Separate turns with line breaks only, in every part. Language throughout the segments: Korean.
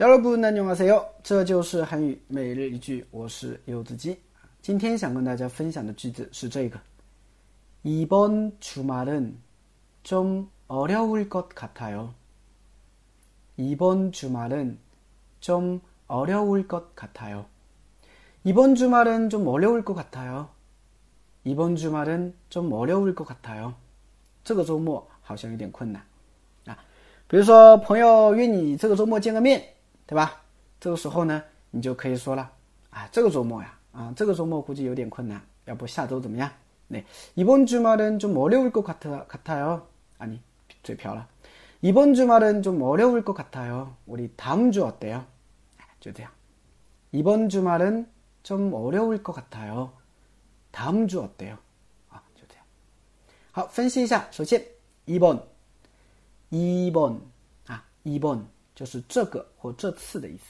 여러분 안녕하세요. 这就是韩语每日一句我是柚子鸡今天想跟大家分享的句子是这个 이번 주말은 좀 어려울 것 같아요. 이번 주말은 좀 어려울 것 같아요. 이번 주말은 좀 어려울 것 같아요. 이번 주말은 좀 어려울 것 같아요. 这个周末好像有点困难啊。比如说朋友约你这个周末见个面。 对吧？这个时候呢，你就可以说了啊，这个周末呀，啊，这个周末估计有点困难，要不下周怎么样？네이번주말은좀어려울것같아같아요아니嘴瓢了。이번주말은좀어려울것같아요우리다음주어때요就这样。이번주말은좀어려울것같아요다음주어때요啊，就这样。好，分析一下。首先，一번一번啊，一번 就是这个或这次的意思。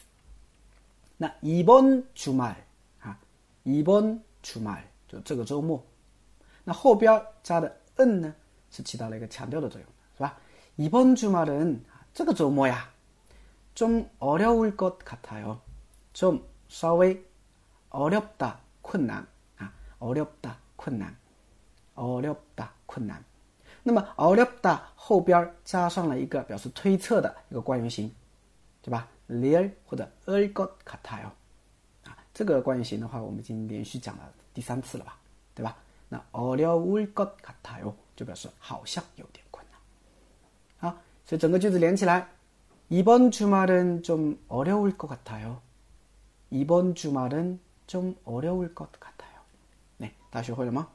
那이번주말啊，이번주말就这个周末。那后边加的은呢，是起到了一个强调的作用，是吧？이번주말은这个周末呀，좀어려울것같아 요， 좀稍微어렵다困难啊，어렵다困难，어렵다困难。那么어렵다后边加上了一个表示推测的一个惯用型。 对吧？lear 或者 er got katao 啊，这个惯用型的话，我们已经连续讲了第三次了吧？对吧？那 어려울 got katao 就表示好像有点困难。好，所以整个句子连起来，이번주말은좀어려울것같아 요。 이번주말은좀어려울것같아 요。 哎，大家学会了吗？